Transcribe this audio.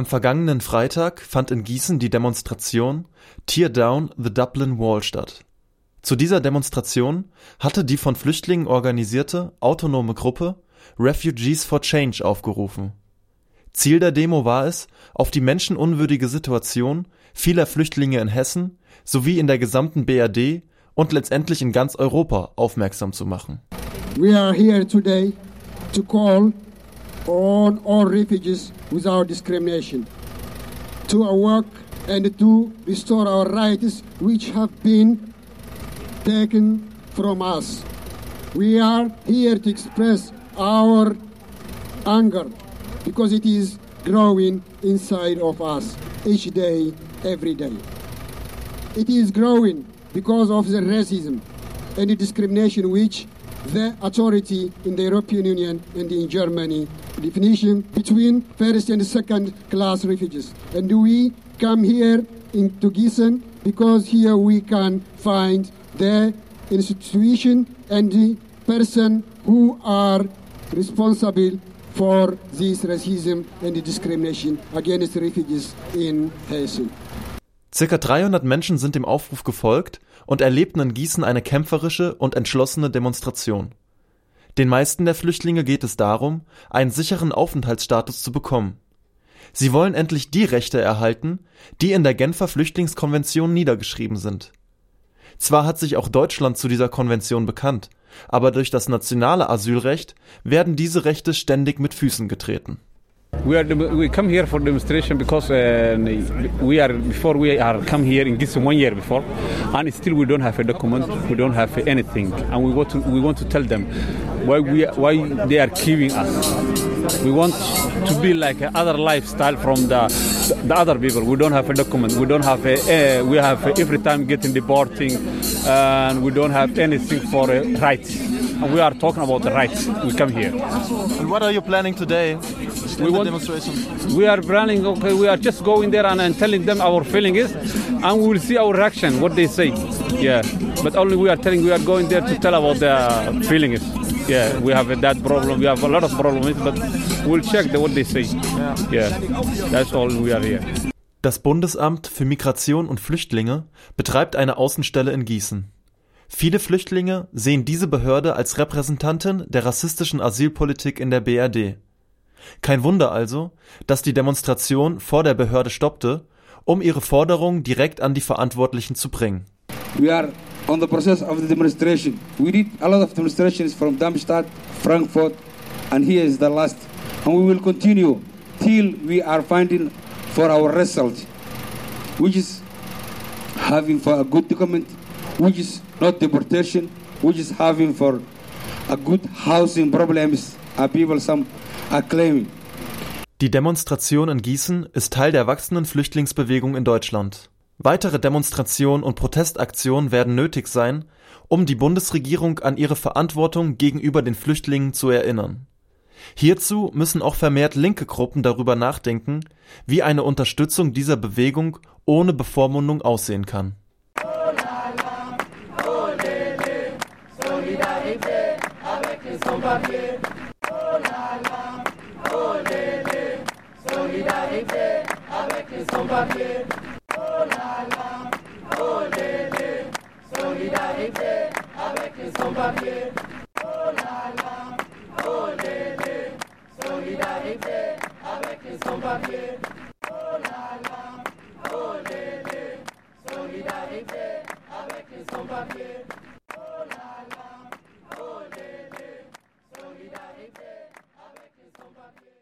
Am vergangenen Freitag fand in Gießen die Demonstration Tear Down the Dublin Wall statt. Zu dieser Demonstration hatte die von Flüchtlingen organisierte autonome Gruppe Refugees for Change aufgerufen. Ziel der Demo war es, auf die menschenunwürdige Situation vieler Flüchtlinge in Hessen sowie in der gesamten BRD und letztendlich in ganz Europa aufmerksam zu machen. We are here today to call on all refugees without discrimination to our work and to restore our rights which have been taken from us. We are here to express our anger because it is growing inside of us each day, every day. It is growing because of the racism and the discrimination which the authority in the European Union and in Germany definition between first and second class refugees. And we come here into Gießen because here we can find the institution and the person who are responsible for this racism and the discrimination against refugees in Hessen. Circa 300 Menschen sind dem Aufruf gefolgt und erlebten in Gießen eine kämpferische und entschlossene Demonstration. Den meisten der Flüchtlinge geht es darum, einen sicheren Aufenthaltsstatus zu bekommen. Sie wollen endlich die Rechte erhalten, die in der Genfer Flüchtlingskonvention niedergeschrieben sind. Zwar hat sich auch Deutschland zu dieser Konvention bekannt, aber durch das nationale Asylrecht werden diese Rechte ständig mit Füßen getreten. We are we come here for demonstration because uh, we are before we are come here in Gießen one year before, and still we don't have a document, we don't have anything, and we want to we want to tell them why we why they are killing us. We want to be like other lifestyle from the the other people. We don't have a document, we don't have a uh, we have every time getting deporting, and we don't have anything for uh, rights. And we are talking about the rights. We come here. And what are you planning today? We want, demonstration? We are planning. Okay, we are just going there and, and telling them our feeling is, and we will see our reaction, what they say. Yeah, but only we are telling. We are going there to tell about their feeling is. Yeah, we have that problem. We have a lot of problems, but we'll check the, what they say. Yeah. yeah, that's all we are here. Das Bundesamt für Migration und Flüchtlinge betreibt eine Außenstelle in Gießen. Viele Flüchtlinge sehen diese Behörde als Repräsentantin der rassistischen Asylpolitik in der BRD. Kein Wunder also, dass die Demonstration vor der Behörde stoppte, um ihre Forderungen direkt an die Verantwortlichen zu bringen. We are on the process of the demonstration. We did a lot of demonstrations from Darmstadt, Frankfurt, and here is the last. And we will continue till we are finding for our result, which is having for a good document, which is not deportation, which is having for a good housing problems. Are people some acclaiming. Die Demonstration in Gießen ist Teil der wachsenden Flüchtlingsbewegung in Deutschland. Weitere Demonstrationen und Protestaktionen werden nötig sein, um die Bundesregierung an ihre Verantwortung gegenüber den Flüchtlingen zu erinnern. Hierzu müssen auch vermehrt linke Gruppen darüber nachdenken, wie eine Unterstützung dieser Bewegung ohne Bevormundung aussehen kann. papier. Avec les sans-papiers. Oh là là, oh lélé, solidarité avec les sans-papiers. Oh là là, oh lélé, solidarité avec les sans-papiers.